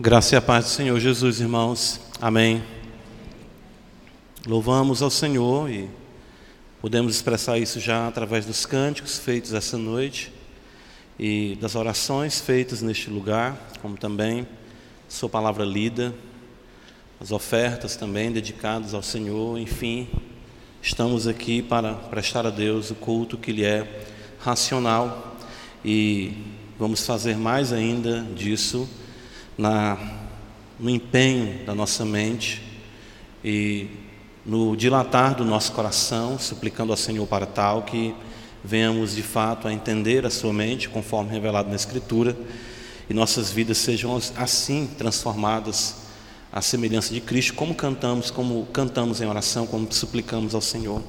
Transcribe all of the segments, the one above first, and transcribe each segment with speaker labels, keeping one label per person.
Speaker 1: Graça e a paz do Senhor Jesus, irmãos. Amém. Louvamos ao Senhor e podemos expressar isso já através dos cânticos feitos essa noite e das orações feitas neste lugar, como também sua palavra lida, as ofertas também dedicadas ao Senhor, enfim, estamos aqui para prestar a Deus o culto que lhe é racional e vamos fazer mais ainda disso na, no empenho da nossa mente e no dilatar do nosso coração, suplicando ao Senhor para tal que venhamos de fato a entender a Sua mente, conforme revelado na Escritura, e nossas vidas sejam assim transformadas à semelhança de Cristo, como cantamos, como cantamos em oração, como suplicamos ao Senhor.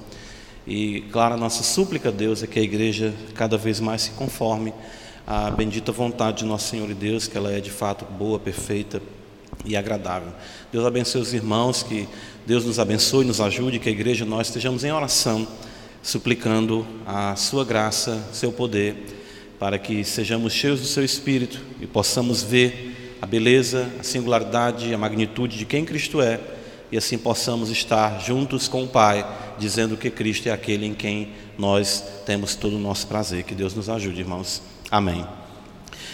Speaker 1: E claro, a nossa súplica a Deus é que a igreja cada vez mais se conforme a bendita vontade de nosso Senhor e Deus, que ela é de fato boa, perfeita e agradável. Deus abençoe os irmãos, que Deus nos abençoe, nos ajude, que a igreja nós estejamos em oração, suplicando a sua graça, seu poder, para que sejamos cheios do seu espírito e possamos ver a beleza, a singularidade, a magnitude de quem Cristo é e assim possamos estar juntos com o Pai, dizendo que Cristo é aquele em quem nós temos todo o nosso prazer. Que Deus nos ajude, irmãos. Amém.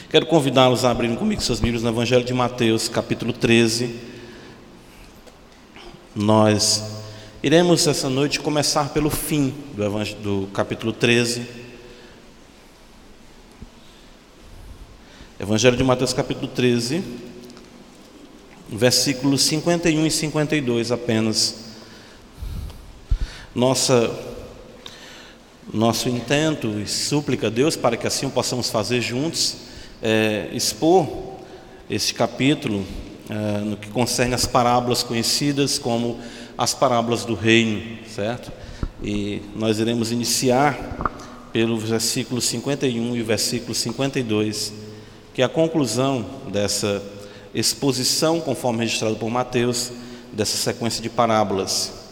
Speaker 1: Quero convidá-los a abrirem comigo seus livros no Evangelho de Mateus, capítulo 13. Nós iremos essa noite começar pelo fim do, do capítulo 13. Evangelho de Mateus, capítulo 13, versículos 51 e 52 apenas. Nossa nosso intento e súplica a Deus para que assim possamos fazer juntos, é, expor este capítulo é, no que concerne as parábolas conhecidas como as parábolas do reino, certo? E nós iremos iniciar pelo versículo 51 e o versículo 52, que é a conclusão dessa exposição, conforme registrado por Mateus, dessa sequência de parábolas.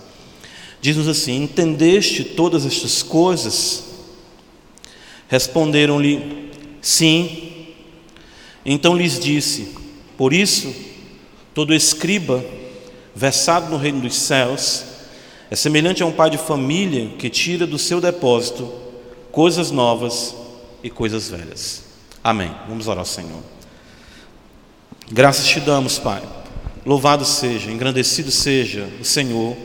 Speaker 1: Diz-nos assim: Entendeste todas estas coisas? Responderam-lhe: Sim. Então lhes disse: Por isso, todo escriba versado no reino dos céus é semelhante a um pai de família que tira do seu depósito coisas novas e coisas velhas. Amém. Vamos orar ao Senhor. Graças te damos, Pai. Louvado seja, engrandecido seja o Senhor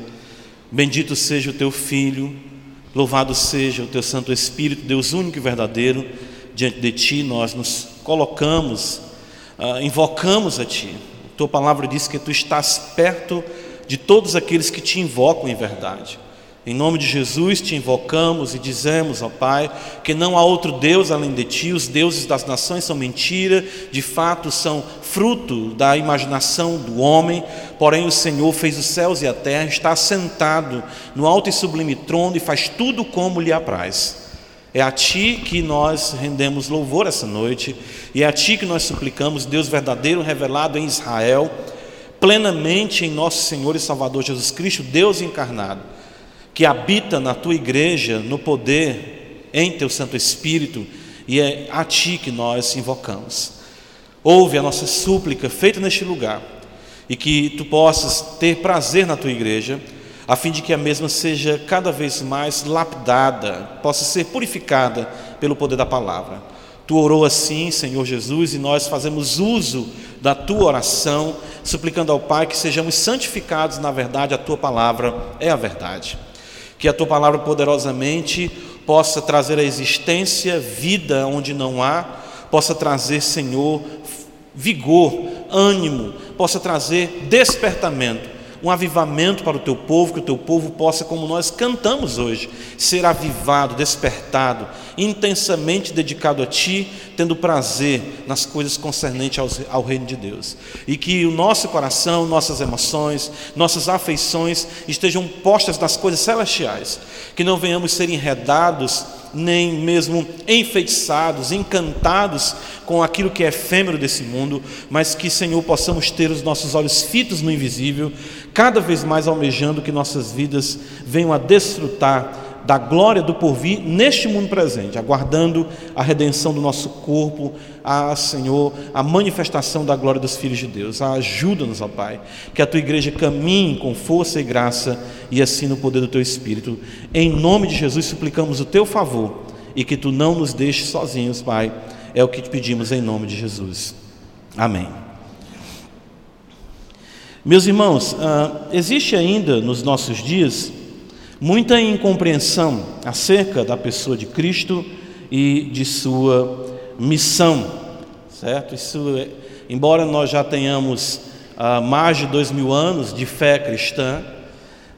Speaker 1: Bendito seja o teu Filho, louvado seja o teu Santo Espírito, Deus único e verdadeiro. Diante de ti nós nos colocamos, uh, invocamos a ti. tua palavra diz que tu estás perto de todos aqueles que te invocam em verdade. Em nome de Jesus te invocamos e dizemos, ó Pai, que não há outro Deus além de ti, os deuses das nações são mentira, de fato são fruto da imaginação do homem, porém o Senhor fez os céus e a terra, está sentado no alto e sublime trono e faz tudo como lhe apraz. É a Ti que nós rendemos louvor essa noite, e é a Ti que nós suplicamos, Deus verdadeiro revelado em Israel, plenamente em nosso Senhor e Salvador Jesus Cristo, Deus encarnado que habita na tua igreja, no poder, em teu Santo Espírito, e é a ti que nós invocamos. Ouve a nossa súplica feita neste lugar, e que tu possas ter prazer na tua igreja, a fim de que a mesma seja cada vez mais lapidada, possa ser purificada pelo poder da palavra. Tu orou assim, Senhor Jesus, e nós fazemos uso da tua oração, suplicando ao Pai que sejamos santificados na verdade, a tua palavra é a verdade que a tua palavra poderosamente possa trazer a existência, vida onde não há, possa trazer, Senhor, vigor, ânimo, possa trazer despertamento um avivamento para o teu povo, que o teu povo possa, como nós cantamos hoje, ser avivado, despertado, intensamente dedicado a Ti, tendo prazer nas coisas concernentes ao, ao reino de Deus. E que o nosso coração, nossas emoções, nossas afeições estejam postas nas coisas celestiais, que não venhamos ser enredados nem mesmo enfeitiçados, encantados com aquilo que é efêmero desse mundo, mas que, Senhor, possamos ter os nossos olhos fitos no invisível, cada vez mais almejando que nossas vidas venham a desfrutar da glória do porvir neste mundo presente, aguardando a redenção do nosso corpo, a Senhor, a manifestação da glória dos filhos de Deus. Ajuda-nos, ó Pai, que a tua igreja caminhe com força e graça e assim no poder do teu Espírito. Em nome de Jesus suplicamos o teu favor e que tu não nos deixes sozinhos, Pai. É o que te pedimos em nome de Jesus. Amém. Meus irmãos, ah, existe ainda nos nossos dias muita incompreensão acerca da pessoa de Cristo e de sua missão, certo? Isso, é, embora nós já tenhamos ah, mais de dois mil anos de fé cristã,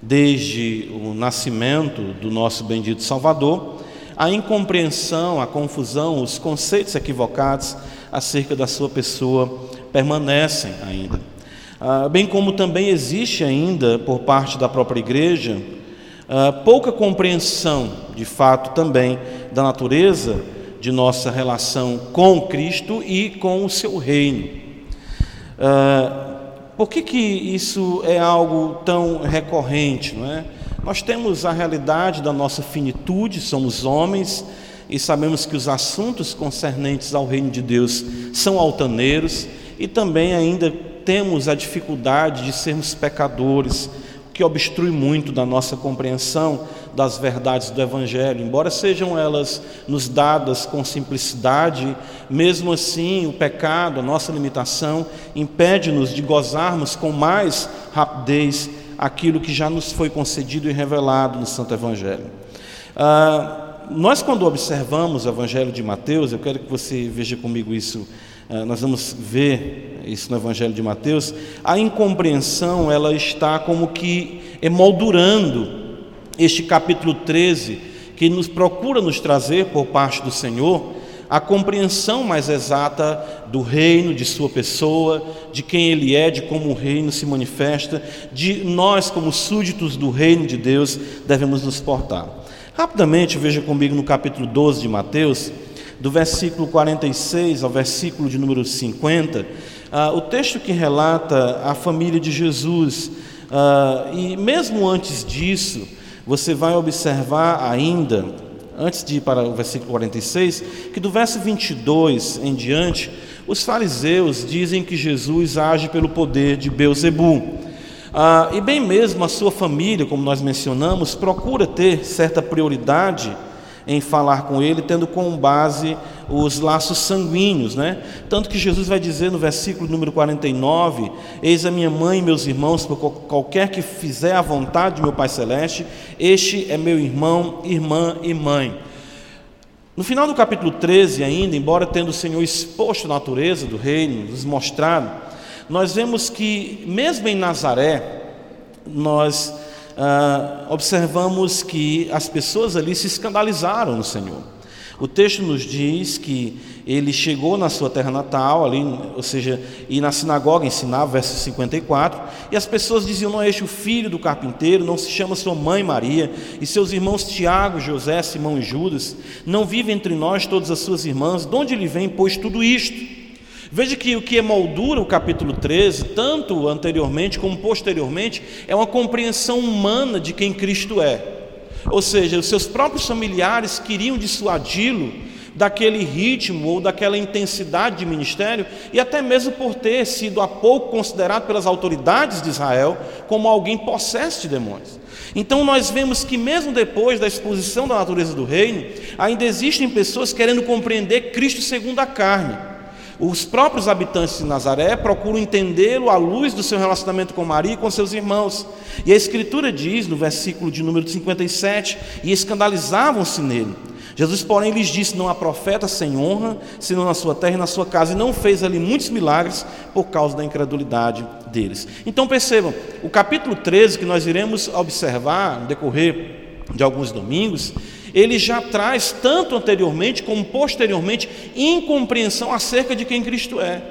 Speaker 1: desde o nascimento do nosso bendito Salvador, a incompreensão, a confusão, os conceitos equivocados acerca da sua pessoa permanecem ainda. Ah, bem como também existe ainda, por parte da própria igreja, ah, pouca compreensão, de fato, também da natureza de nossa relação com Cristo e com o seu reino. Uh, por que, que isso é algo tão recorrente? Não é? Nós temos a realidade da nossa finitude, somos homens e sabemos que os assuntos concernentes ao reino de Deus são altaneiros e também ainda temos a dificuldade de sermos pecadores, que obstrui muito da nossa compreensão das verdades do Evangelho, embora sejam elas nos dadas com simplicidade, mesmo assim o pecado, a nossa limitação, impede-nos de gozarmos com mais rapidez aquilo que já nos foi concedido e revelado no Santo Evangelho. Ah, nós, quando observamos o Evangelho de Mateus, eu quero que você veja comigo isso nós vamos ver isso no Evangelho de Mateus, a incompreensão ela está como que emoldurando este capítulo 13, que nos procura nos trazer por parte do Senhor a compreensão mais exata do reino, de sua pessoa, de quem ele é, de como o reino se manifesta, de nós como súditos do reino de Deus devemos nos portar. Rapidamente, veja comigo no capítulo 12 de Mateus, do versículo 46 ao versículo de número 50, ah, o texto que relata a família de Jesus. Ah, e mesmo antes disso, você vai observar ainda, antes de ir para o versículo 46, que do verso 22 em diante, os fariseus dizem que Jesus age pelo poder de Beuzebu. Ah, e bem mesmo a sua família, como nós mencionamos, procura ter certa prioridade em falar com ele, tendo como base os laços sanguíneos, né? Tanto que Jesus vai dizer no versículo número 49: Eis a minha mãe e meus irmãos, qualquer que fizer a vontade de meu Pai Celeste, este é meu irmão, irmã e mãe. No final do capítulo 13, ainda, embora tendo o Senhor exposto a natureza do reino, nos mostrado, nós vemos que, mesmo em Nazaré, nós ah, observamos que as pessoas ali se escandalizaram no Senhor. O texto nos diz que ele chegou na sua terra natal, ali, ou seja, e na sinagoga ensinava, verso 54, e as pessoas diziam: Não é este o filho do carpinteiro, não se chama sua mãe Maria, e seus irmãos Tiago, José, Simão e Judas, não vivem entre nós todas as suas irmãs, de onde lhe vem, pois, tudo isto? Veja que o que emoldura o capítulo 13, tanto anteriormente como posteriormente, é uma compreensão humana de quem Cristo é. Ou seja, os seus próprios familiares queriam dissuadi-lo daquele ritmo ou daquela intensidade de ministério, e até mesmo por ter sido há pouco considerado pelas autoridades de Israel como alguém possesso de demônios. Então nós vemos que mesmo depois da exposição da natureza do reino, ainda existem pessoas querendo compreender Cristo segundo a carne. Os próprios habitantes de Nazaré procuram entendê-lo à luz do seu relacionamento com Maria e com seus irmãos. E a Escritura diz, no versículo de número 57, e escandalizavam-se nele. Jesus, porém, lhes disse: Não há profeta sem honra, senão na sua terra e na sua casa, e não fez ali muitos milagres por causa da incredulidade deles. Então percebam, o capítulo 13, que nós iremos observar no decorrer de alguns domingos, ele já traz, tanto anteriormente como posteriormente, incompreensão acerca de quem Cristo é.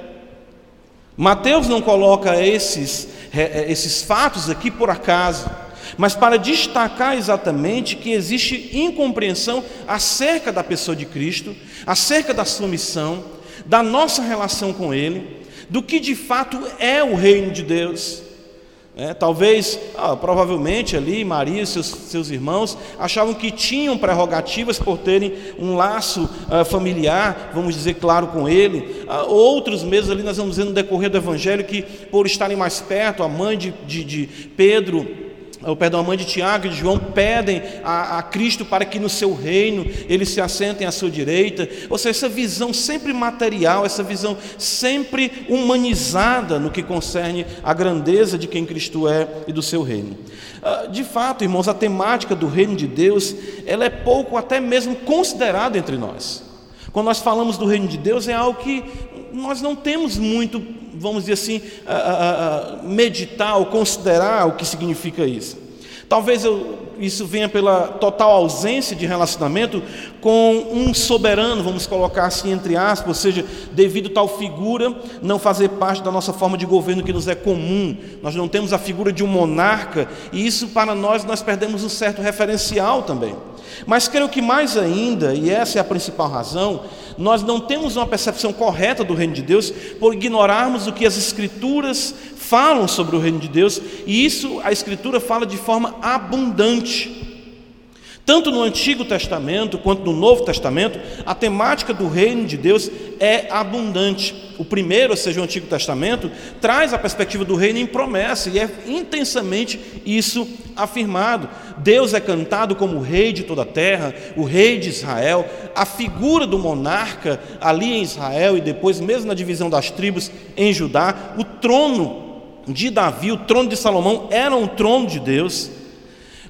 Speaker 1: Mateus não coloca esses, esses fatos aqui por acaso, mas para destacar exatamente que existe incompreensão acerca da pessoa de Cristo, acerca da sua missão, da nossa relação com Ele, do que de fato é o reino de Deus. É, talvez, ah, provavelmente ali, Maria e seus, seus irmãos achavam que tinham prerrogativas por terem um laço ah, familiar, vamos dizer, claro, com ele. Ah, outros mesmo ali, nós vamos ver no decorrer do Evangelho, que por estarem mais perto, a mãe de, de, de Pedro o perdão, a mãe de Tiago e de João pedem a, a, Cristo para que no seu reino eles se assentem à sua direita. Ou seja, essa visão sempre material, essa visão sempre humanizada no que concerne a grandeza de quem Cristo é e do seu reino. Ah, de fato, irmãos, a temática do reino de Deus, ela é pouco até mesmo considerada entre nós. Quando nós falamos do reino de Deus, é algo que nós não temos muito, vamos dizer assim, meditar ou considerar o que significa isso. Talvez eu, isso venha pela total ausência de relacionamento com um soberano, vamos colocar assim entre aspas, ou seja, devido tal figura não fazer parte da nossa forma de governo que nos é comum. Nós não temos a figura de um monarca e isso para nós nós perdemos um certo referencial também. Mas creio que mais ainda, e essa é a principal razão, nós não temos uma percepção correta do reino de Deus por ignorarmos o que as escrituras falam sobre o reino de Deus, e isso a Escritura fala de forma abundante. Tanto no Antigo Testamento quanto no Novo Testamento, a temática do reino de Deus é abundante. O primeiro, ou seja, o Antigo Testamento, traz a perspectiva do reino em promessa, e é intensamente isso afirmado. Deus é cantado como o rei de toda a terra, o rei de Israel, a figura do monarca ali em Israel e depois, mesmo na divisão das tribos em Judá, o trono de Davi, o trono de Salomão era um trono de Deus.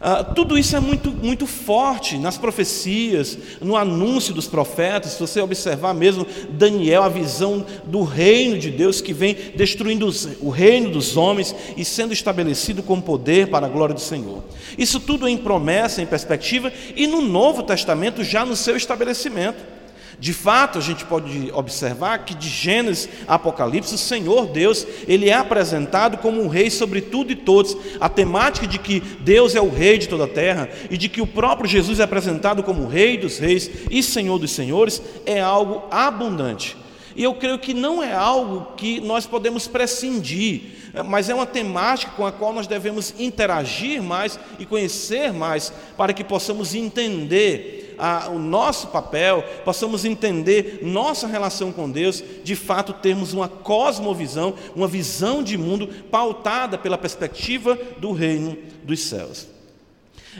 Speaker 1: Ah, tudo isso é muito, muito forte nas profecias, no anúncio dos profetas. Se você observar mesmo Daniel, a visão do reino de Deus que vem destruindo os, o reino dos homens e sendo estabelecido com poder para a glória do Senhor. Isso tudo em promessa, em perspectiva, e no Novo Testamento já no seu estabelecimento. De fato, a gente pode observar que de Gênesis a Apocalipse, o Senhor Deus, ele é apresentado como um rei sobre tudo e todos. A temática de que Deus é o rei de toda a terra e de que o próprio Jesus é apresentado como rei dos reis e Senhor dos senhores é algo abundante. E eu creio que não é algo que nós podemos prescindir, mas é uma temática com a qual nós devemos interagir mais e conhecer mais para que possamos entender a, o nosso papel, possamos entender nossa relação com Deus, de fato termos uma cosmovisão, uma visão de mundo pautada pela perspectiva do reino dos céus.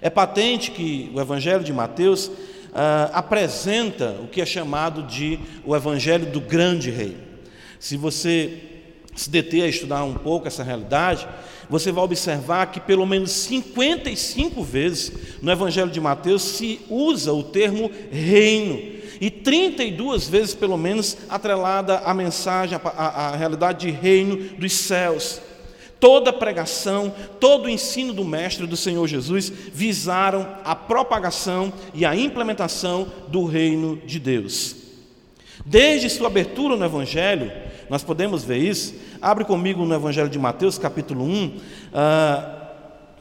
Speaker 1: É patente que o Evangelho de Mateus ah, apresenta o que é chamado de o Evangelho do Grande Rei. Se você se deter a estudar um pouco essa realidade, você vai observar que pelo menos 55 vezes no Evangelho de Mateus se usa o termo reino. E 32 vezes, pelo menos, atrelada a mensagem, a, realidade de reino dos céus. Toda pregação, todo o ensino do Mestre do Senhor Jesus visaram a propagação e a implementação do reino de Deus. Desde sua abertura no Evangelho, nós podemos ver isso. Abre comigo no Evangelho de Mateus, capítulo 1. Ah,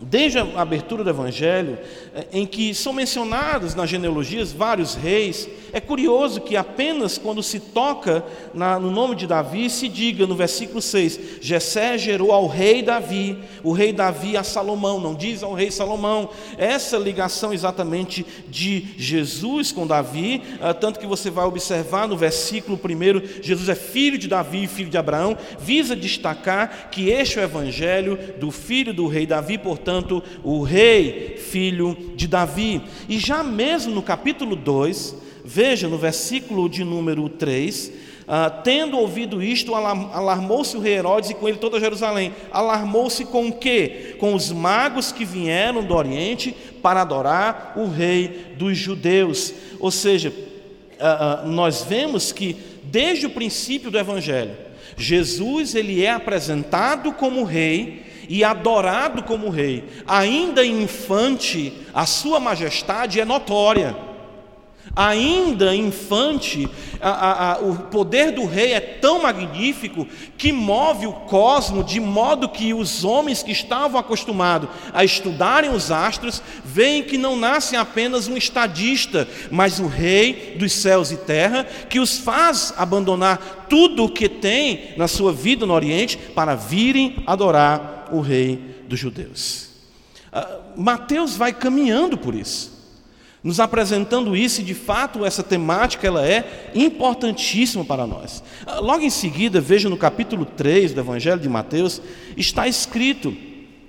Speaker 1: desde a abertura do Evangelho, eh, em que são mencionados nas genealogias vários reis, é curioso que apenas quando se toca na, no nome de Davi, se diga no versículo 6: Jessé gerou ao rei Davi, o rei Davi a Salomão, não diz ao rei Salomão. Essa ligação exatamente de Jesus com Davi, ah, tanto que você vai observar no versículo 1, Jesus é filho de Davi, filho de Abraão, visa destacar que este é o evangelho do filho do rei Davi, portanto, portanto, o rei, filho de Davi. E já mesmo no capítulo 2, veja no versículo de número 3, ah, tendo ouvido isto, alarmou-se o rei Herodes e com ele toda Jerusalém. Alarmou-se com o quê? Com os magos que vieram do Oriente para adorar o rei dos judeus. Ou seja, ah, ah, nós vemos que desde o princípio do Evangelho, Jesus ele é apresentado como rei e adorado como rei, ainda infante, a sua majestade é notória. Ainda infante, a, a, o poder do rei é tão magnífico que move o cosmo de modo que os homens que estavam acostumados a estudarem os astros veem que não nasce apenas um estadista, mas o rei dos céus e terra que os faz abandonar tudo o que tem na sua vida no Oriente para virem adorar o rei dos judeus. Ah, Mateus vai caminhando por isso nos apresentando isso e de fato essa temática ela é importantíssima para nós. Ah, logo em seguida, veja no capítulo 3 do Evangelho de Mateus, está escrito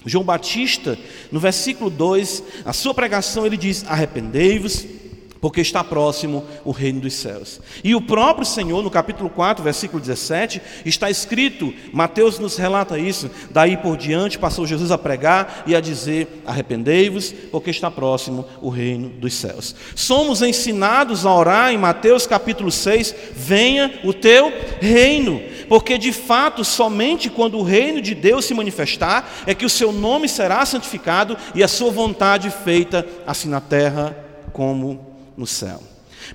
Speaker 1: João Batista, no versículo 2, a sua pregação ele diz: "Arrependei-vos, porque está próximo o reino dos céus. E o próprio Senhor, no capítulo 4, versículo 17, está escrito, Mateus nos relata isso, daí por diante passou Jesus a pregar e a dizer: arrependei-vos, porque está próximo o reino dos céus. Somos ensinados a orar em Mateus capítulo 6, venha o teu reino, porque de fato, somente quando o reino de Deus se manifestar, é que o seu nome será santificado e a sua vontade feita, assim na terra como no céu.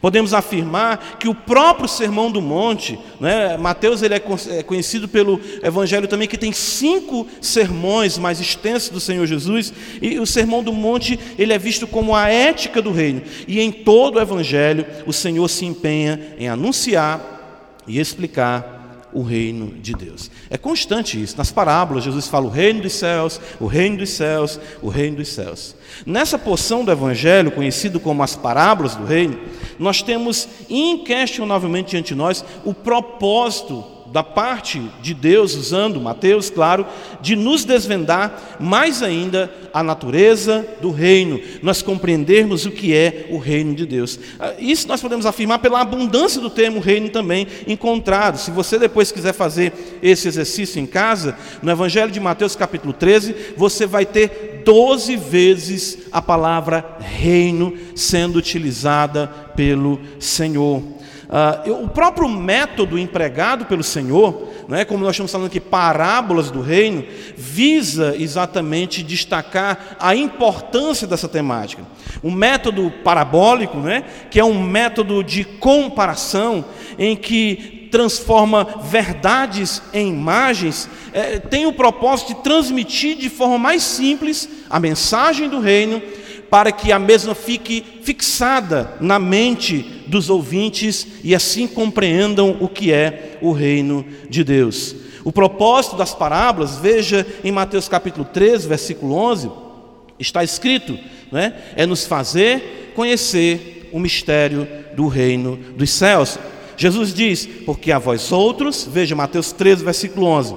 Speaker 1: Podemos afirmar que o próprio Sermão do Monte, né, Mateus ele é, é conhecido pelo Evangelho também que tem cinco sermões mais extensos do Senhor Jesus, e o Sermão do Monte ele é visto como a ética do reino, e em todo o Evangelho o Senhor se empenha em anunciar e explicar o reino de Deus. É constante isso. Nas parábolas, Jesus fala o reino dos céus, o reino dos céus, o reino dos céus. Nessa porção do Evangelho, conhecido como as parábolas do reino, nós temos inquestionavelmente diante de nós o propósito da parte de Deus, usando Mateus, claro, de nos desvendar mais ainda a natureza do reino, nós compreendermos o que é o reino de Deus. Ah, isso nós podemos afirmar pela abundância do termo reino também encontrado. Se você depois quiser fazer esse exercício em casa, no Evangelho de Mateus, capítulo 13, você vai ter 12 vezes a palavra reino sendo utilizada pelo Senhor. Uh, o próprio método empregado pelo Senhor, né, como nós estamos falando aqui, parábolas do reino, visa exatamente destacar a importância dessa temática. O método parabólico, né, que é um método de comparação, em que transforma verdades em imagens, é, tem o propósito de transmitir de forma mais simples a mensagem do reino para que a mesma fique fixada na mente dos ouvintes e assim compreendam o que é o reino de Deus. O propósito das parábolas, veja em Mateus capítulo 13, versículo 11, está escrito, né? é nos fazer conhecer o mistério do reino dos céus. Jesus diz: Porque a vós outros, veja Mateus 13, versículo 11,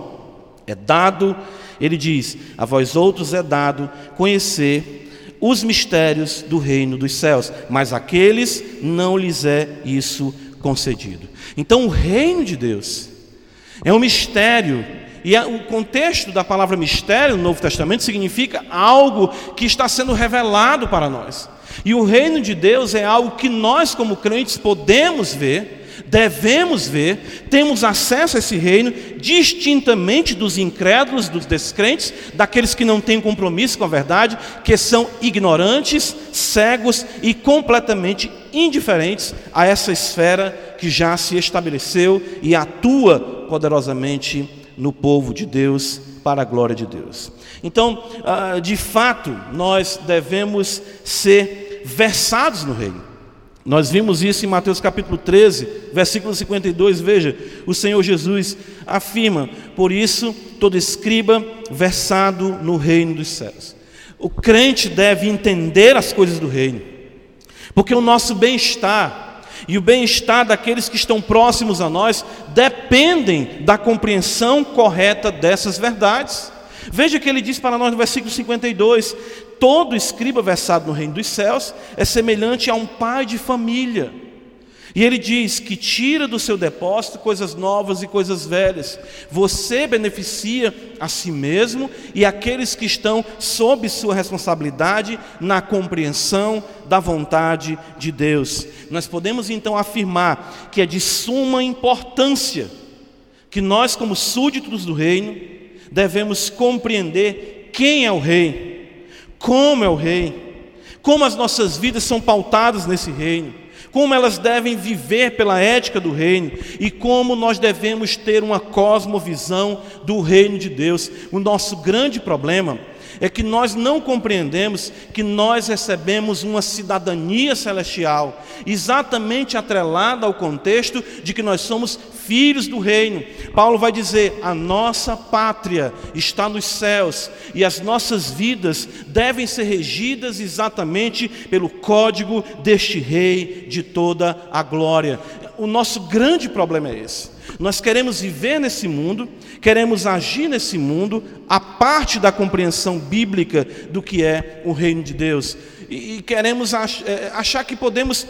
Speaker 1: é dado, ele diz: A vós outros é dado conhecer os mistérios do reino dos céus, mas aqueles não lhes é isso concedido. Então, o reino de Deus é um mistério, e o contexto da palavra mistério no Novo Testamento significa algo que está sendo revelado para nós. E o reino de Deus é algo que nós, como crentes, podemos ver devemos ver, temos acesso a esse reino distintamente dos incrédulos, dos descrentes, daqueles que não têm compromisso com a verdade, que são ignorantes, cegos e completamente indiferentes a essa esfera que já se estabeleceu e atua poderosamente no povo de Deus para a glória de Deus. Então, ah, de fato, nós devemos ser versados no reino. Nós vimos isso em Mateus capítulo 13, versículo 52. Veja, o Senhor Jesus afirma: Por isso, todo escriba versado no reino dos céus. O crente deve entender as coisas do reino, porque o nosso bem-estar e o bem-estar daqueles que estão próximos a nós dependem da compreensão correta dessas verdades. Veja que ele diz para nós no versículo 52: todo escriba versado no reino dos céus é semelhante a um pai de família. E ele diz que tira do seu depósito coisas novas e coisas velhas. Você beneficia a si mesmo e aqueles que estão sob sua responsabilidade na compreensão da vontade de Deus. Nós podemos então afirmar que é de suma importância que nós, como súditos do reino, devemos compreender quem é o rei como é o rei, como as nossas vidas são pautadas nesse reino, como elas devem viver pela ética do reino e como nós devemos ter uma cosmovisão do reino de Deus. O nosso grande problema é que nós não compreendemos que nós recebemos uma cidadania celestial, exatamente atrelada ao contexto de que nós somos filhos do reino. Paulo vai dizer: a nossa pátria está nos céus e as nossas vidas devem ser regidas exatamente pelo código deste Rei de toda a glória. O nosso grande problema é esse. Nós queremos viver nesse mundo, queremos agir nesse mundo, a parte da compreensão bíblica do que é o reino de Deus, e, queremos é, achar que podemos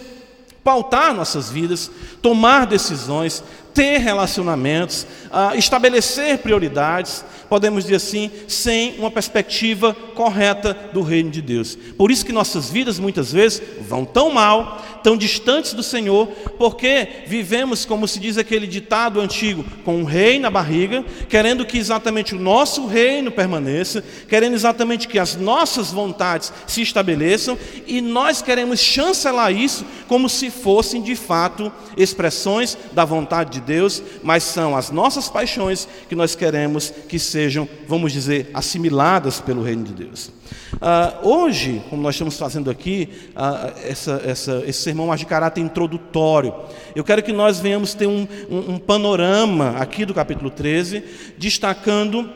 Speaker 1: pautar nossas vidas, tomar decisões, ter relacionamentos, uh, estabelecer prioridades, podemos dizer assim, sem uma perspectiva correta do reino de Deus. Por isso que nossas vidas muitas vezes vão tão mal, tão distantes do Senhor, porque vivemos, como se diz aquele ditado antigo, com um rei na barriga, querendo que exatamente o nosso reino permaneça, querendo exatamente que as nossas vontades se estabeleçam, e nós queremos chancelar isso como se fossem de fato expressões da vontade de Deus, mas são as nossas paixões que nós queremos que sejam, vamos dizer, assimiladas pelo reino de Deus. Uh, hoje, como nós estamos fazendo aqui, uh, essa, essa, esse sermão mais de caráter introdutório, eu quero que nós venhamos ter um, um, um panorama aqui do capítulo 13, destacando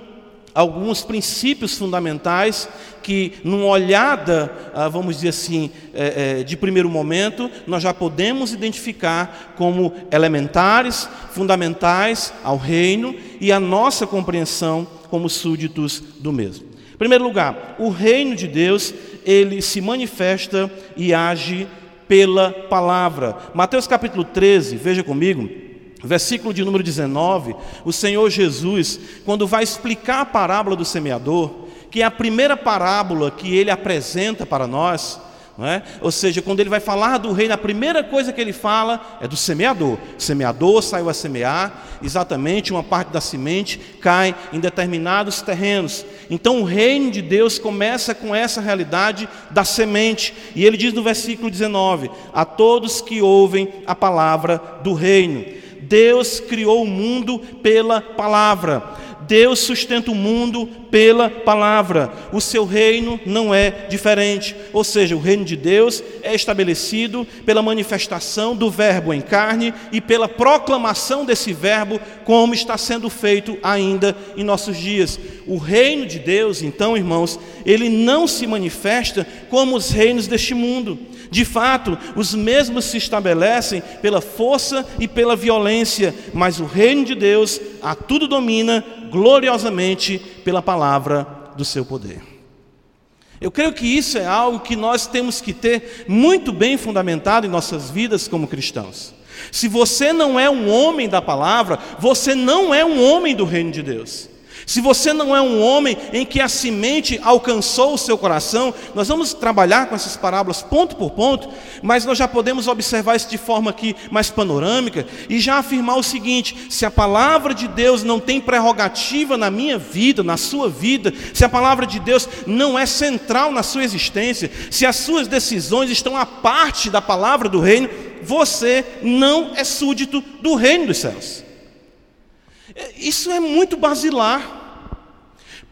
Speaker 1: alguns princípios fundamentais que, numa olhada, ah, vamos dizer assim, é, é, de primeiro momento, nós já podemos identificar como elementares, fundamentais ao reino e à nossa compreensão como súditos do mesmo. Em primeiro lugar, o reino de Deus, ele se manifesta e age pela palavra. Mateus capítulo 13, veja comigo, Versículo de número 19, o Senhor Jesus, quando vai explicar a parábola do semeador, que é a primeira parábola que ele apresenta para nós, é? Ou seja, quando ele vai falar do reino, a primeira coisa que ele fala é do semeador. O semeador saiu a semear, exatamente uma parte da semente cai em determinados terrenos. Então o reino de Deus começa com essa realidade da semente. E ele diz no versículo 19: A todos que ouvem a palavra do reino. Deus criou o mundo pela palavra. Deus sustenta o mundo pela palavra. O seu reino não é diferente. Ou seja, o reino de Deus é estabelecido pela manifestação do Verbo em carne e pela proclamação desse Verbo, como está sendo feito ainda em nossos dias. O reino de Deus, então, irmãos, ele não se manifesta como os reinos deste mundo. De fato, os mesmos se estabelecem pela força e pela violência, mas o reino de Deus a tudo domina gloriosamente pela palavra do seu poder. Eu creio que isso é algo que nós temos que ter muito bem fundamentado em nossas vidas como cristãos. Se você não é um homem da palavra, você não é um homem do reino de Deus. Se você não é um homem em que a semente alcançou o seu coração, nós vamos trabalhar com essas parábolas ponto por ponto, mas nós já podemos observar isso de forma aqui mais panorâmica e já afirmar o seguinte: se a palavra de Deus não tem prerrogativa na minha vida, na sua vida, se a palavra de Deus não é central na sua existência, se as suas decisões estão à parte da palavra do reino, você não é súdito do reino dos céus. Isso é muito basilar.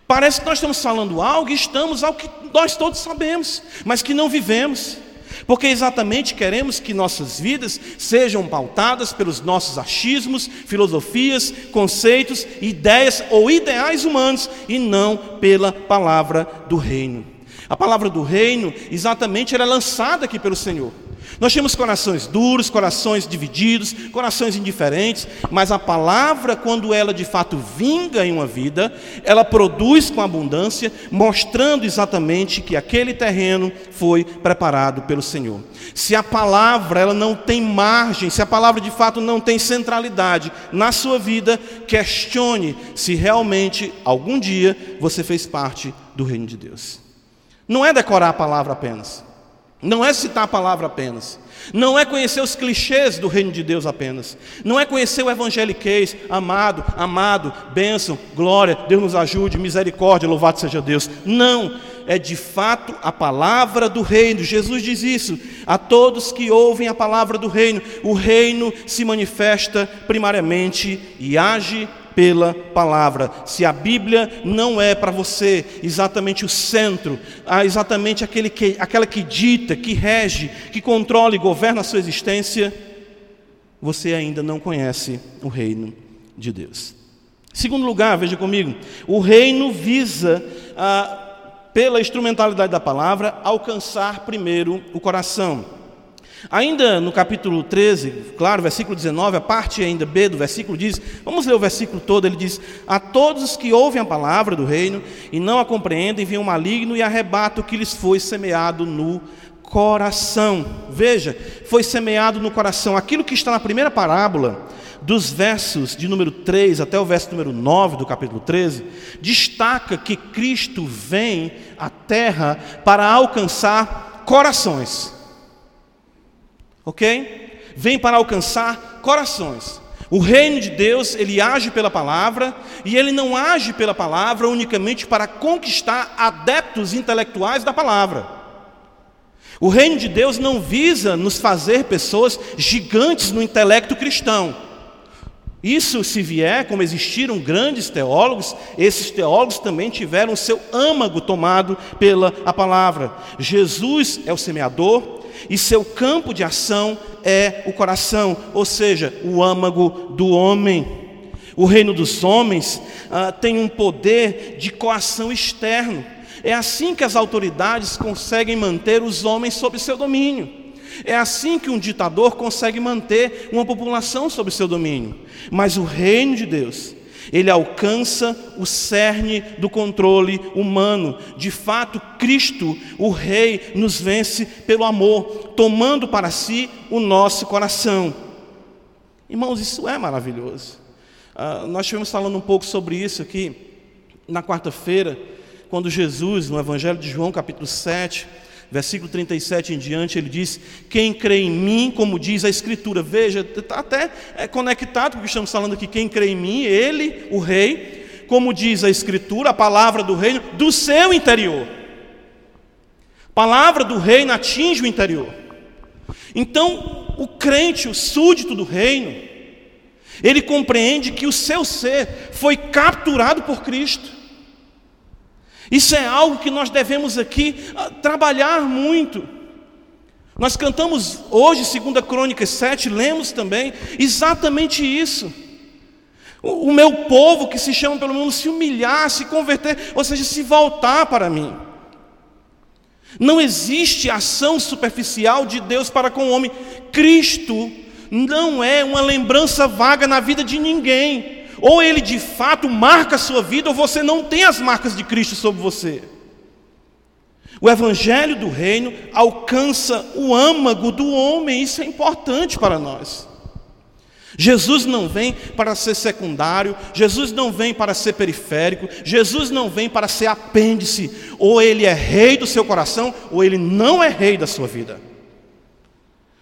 Speaker 1: Parece que nós estamos falando algo e estamos ao que nós todos sabemos, mas que não vivemos. Porque exatamente queremos que nossas vidas sejam pautadas pelos nossos achismos, filosofias, conceitos, ideias ou ideais humanos e não pela palavra do reino. A palavra do reino, exatamente, era lançada aqui pelo Senhor. Nós temos corações duros, corações divididos, corações indiferentes, mas a palavra, quando ela de fato vinga em uma vida, ela produz com abundância, mostrando exatamente que aquele terreno foi preparado pelo Senhor. Se a palavra ela não tem margem, se a palavra de fato não tem centralidade na sua vida, questione se realmente algum dia você fez parte do reino de Deus. Não é decorar a palavra apenas. Não é citar a palavra apenas. Não é conhecer os clichês do reino de Deus apenas. Não é conhecer o evangeliquez, amado, amado, bênção, glória, Deus nos ajude, misericórdia, louvado seja Deus. Não, é de fato a palavra do reino. Jesus diz isso a todos que ouvem a palavra do reino. O reino se manifesta primariamente e age pela palavra. Se a Bíblia não é para você exatamente o centro, exatamente aquele que, aquela que dita, que rege, que controla e governa a sua existência, você ainda não conhece o reino de Deus. Segundo lugar, veja comigo, o reino visa, ah, pela instrumentalidade da palavra, alcançar primeiro o coração. Ainda no capítulo 13, claro, versículo 19, a parte ainda B do versículo diz, vamos ler o versículo todo, ele diz: A todos os que ouvem a palavra do reino e não a compreendem, vem o maligno e arrebata o que lhes foi semeado no coração. Veja, foi semeado no coração. Aquilo que está na primeira parábola, dos versos de número 3 até o verso número 9 do capítulo 13, destaca que Cristo vem à terra para alcançar corações ok? Vem para alcançar corações. O reino de Deus, ele age pela palavra, e ele não age pela palavra unicamente para conquistar adeptos intelectuais da palavra. O reino de Deus não visa nos fazer pessoas gigantes no intelecto cristão. Isso, se vier, como existiram grandes teólogos, esses teólogos também tiveram seu âmago tomado pela a palavra. Jesus é o semeador, e seu campo de ação é o coração, ou seja, o âmago do homem. O reino dos homens ah, tem um poder de coação externo. É assim que as autoridades conseguem manter os homens sob seu domínio. É assim que um ditador consegue manter uma população sob seu domínio. Mas o reino de Deus ele alcança o cerne do controle humano. De fato, Cristo, o Rei, nos vence pelo amor, tomando para si o nosso coração. Irmãos, isso é maravilhoso. Uh, nós estivemos falando um pouco sobre isso aqui na quarta-feira, quando Jesus, no Evangelho de João, capítulo 7, versículo 37 em diante, ele diz: Quem crê em mim, como diz a Escritura, veja, está até é conectado com o que estamos falando aqui. Quem crê em mim, ele, o Rei, como diz a Escritura, a palavra do reino, do seu interior. Palavra do reino atinge o interior. Então, o crente, o súdito do reino, ele compreende que o seu ser foi capturado por Cristo. Isso é algo que nós devemos aqui ah, trabalhar muito. Nós cantamos hoje, 2 Crônicas 7, lemos também exatamente isso. O, o meu povo que se chama pelo menos se humilhar, se converter, ou seja, se voltar para mim. Não existe ação superficial de Deus para com o homem. Cristo não é uma lembrança vaga na vida de ninguém. Ou ele de fato marca a sua vida, ou você não tem as marcas de Cristo sobre você. O evangelho do reino alcança o âmago do homem, isso é importante para nós. Jesus não vem para ser secundário, Jesus não vem para ser periférico, Jesus não vem para ser apêndice. Ou ele é rei do seu coração, ou ele não é rei da sua vida.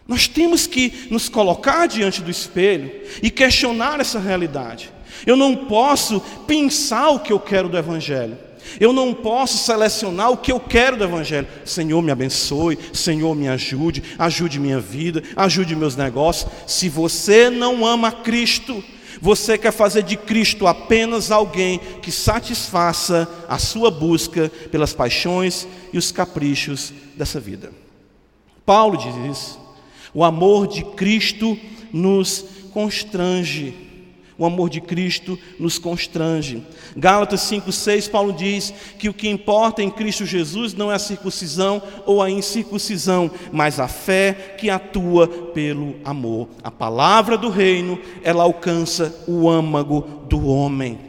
Speaker 1: Nós temos que nos colocar diante do espelho e questionar essa realidade. Eu não posso pensar o que eu quero do Evangelho. Eu não posso selecionar o que eu quero do Evangelho. Senhor, me abençoe. Senhor, me ajude. Ajude minha vida. Ajude meus negócios. Se você não ama Cristo, você quer fazer de Cristo apenas alguém que satisfaça a sua busca pelas paixões e os caprichos dessa vida. Paulo diz isso. O amor de Cristo nos constrange. O amor de Cristo nos constrange. Gálatas 5,6, Paulo diz que o que importa em Cristo Jesus não é a circuncisão ou a incircuncisão, mas a fé que atua pelo amor. A palavra do reino, ela alcança o âmago do homem.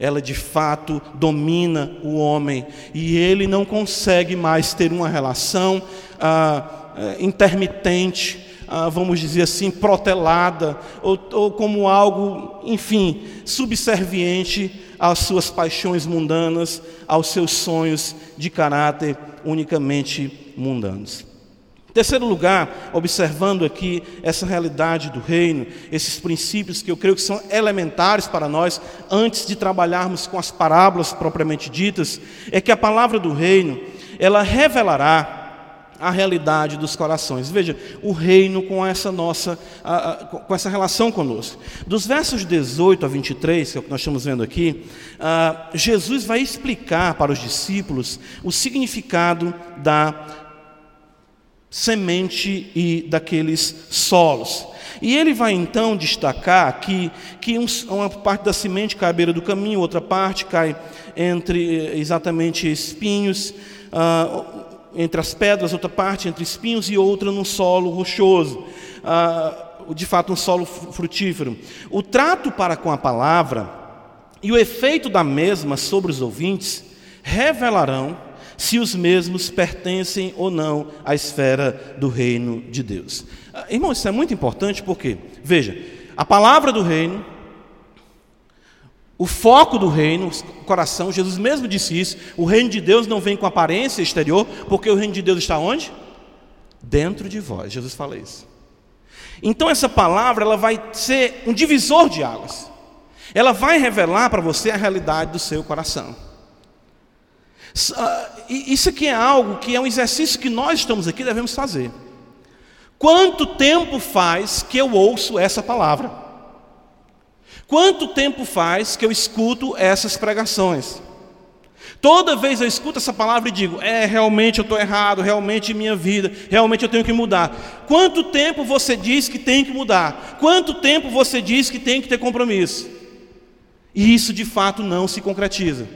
Speaker 1: Ela de fato domina o homem e ele não consegue mais ter uma relação ah, eh, intermitente ah, vamos dizer assim, protelada, ou, ou como algo, enfim, subserviente às suas paixões mundanas, aos seus sonhos de caráter unicamente mundanos. Em terceiro lugar, observando aqui essa realidade do reino, esses princípios que eu creio que são elementares para nós, antes de trabalharmos com as parábolas propriamente ditas, é que a palavra do reino, ela revelará a realidade dos corações. Veja, o reino com essa nossa, com essa relação conosco. Dos versos 18 a 23, que é o que nós estamos vendo aqui, Jesus vai explicar para os discípulos o significado da semente e daqueles solos. E ele vai então destacar que, que uma parte da semente cai à beira do caminho, outra parte cai entre exatamente espinhos, uh, entre as pedras, outra parte entre espinhos e outra num solo rochoso. Uh, de fato, um solo frutífero. O trato para com a palavra e o efeito da mesma sobre os ouvintes revelarão se os mesmos pertencem ou não à esfera do reino de Deus. Ah, irmão, isso é muito importante porque, veja, a palavra do reino, o foco do reino, o coração, Jesus mesmo disse isso, o reino de Deus não vem com aparência exterior, porque o reino de Deus está onde? Dentro de vós. Jesus fala isso. Então essa palavra ela vai ser um divisor de águas. Ela vai revelar para você a realidade do seu coração. Ah, isso aqui é algo que é um exercício que nós estamos aqui devemos fazer. Quanto tempo faz que eu ouço essa palavra? Quanto tempo faz que eu escuto essas pregações? Toda vez eu escuto essa palavra e digo: é, realmente eu estou errado, realmente minha vida, realmente eu tenho que mudar. Quanto tempo você diz que tem que mudar? Quanto tempo você diz que tem que ter compromisso? E isso de fato não se concretiza.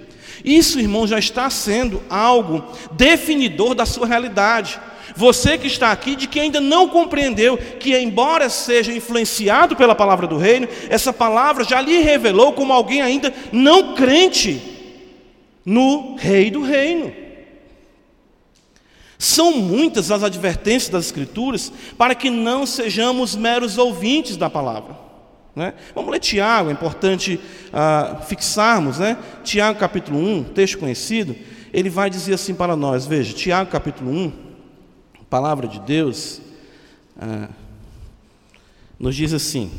Speaker 1: Isso, irmão, já está sendo algo definidor da sua realidade. Você que está aqui, de que ainda não compreendeu que, embora seja influenciado pela palavra do reino, essa palavra já lhe revelou como alguém ainda não crente no Rei do Reino. São muitas as advertências das Escrituras para que não sejamos meros ouvintes da palavra. Né? Vamos ler Tiago, é importante ah, fixarmos, né? Tiago capítulo 1, texto conhecido, ele vai dizer assim para nós, veja, Tiago capítulo 1, palavra de Deus, ah, nos diz assim,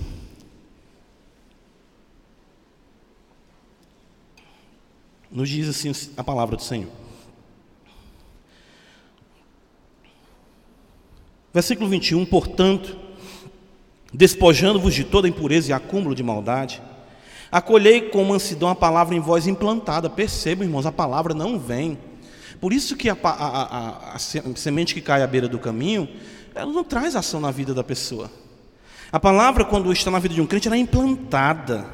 Speaker 1: nos diz assim a palavra do Senhor. Versículo 21, portanto, despojando-vos de toda impureza e acúmulo de maldade. Acolhei com mansidão a palavra em voz implantada. Percebam, irmãos, a palavra não vem. Por isso que a, a, a, a, semente que cai à beira do caminho, ela não traz ação na vida da pessoa. A palavra, quando está na vida de um crente, ela é implantada.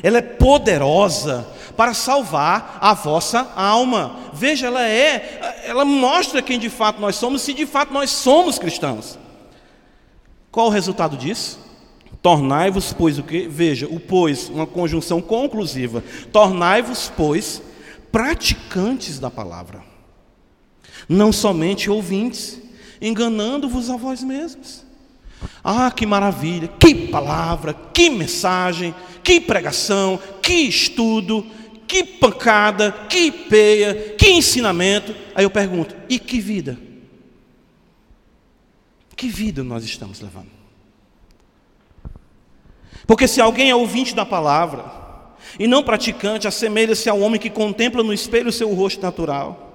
Speaker 1: Ela é poderosa para salvar a vossa alma. Veja, ela é, ela mostra quem de fato nós somos, se de fato nós somos cristãos. Qual o resultado disso? Tornai-vos, pois, o que? Veja, o pois, uma conjunção conclusiva. Tornai-vos, pois, praticantes da palavra, não somente ouvintes, enganando-vos a vós mesmos. Ah, que maravilha, que palavra, que mensagem, que pregação, que estudo, que pancada, que peia, que ensinamento. Aí eu pergunto: e que vida? Que vida nós estamos levando? Porque se alguém é ouvinte da palavra e não praticante, assemelha-se ao homem que contempla no espelho o seu rosto natural.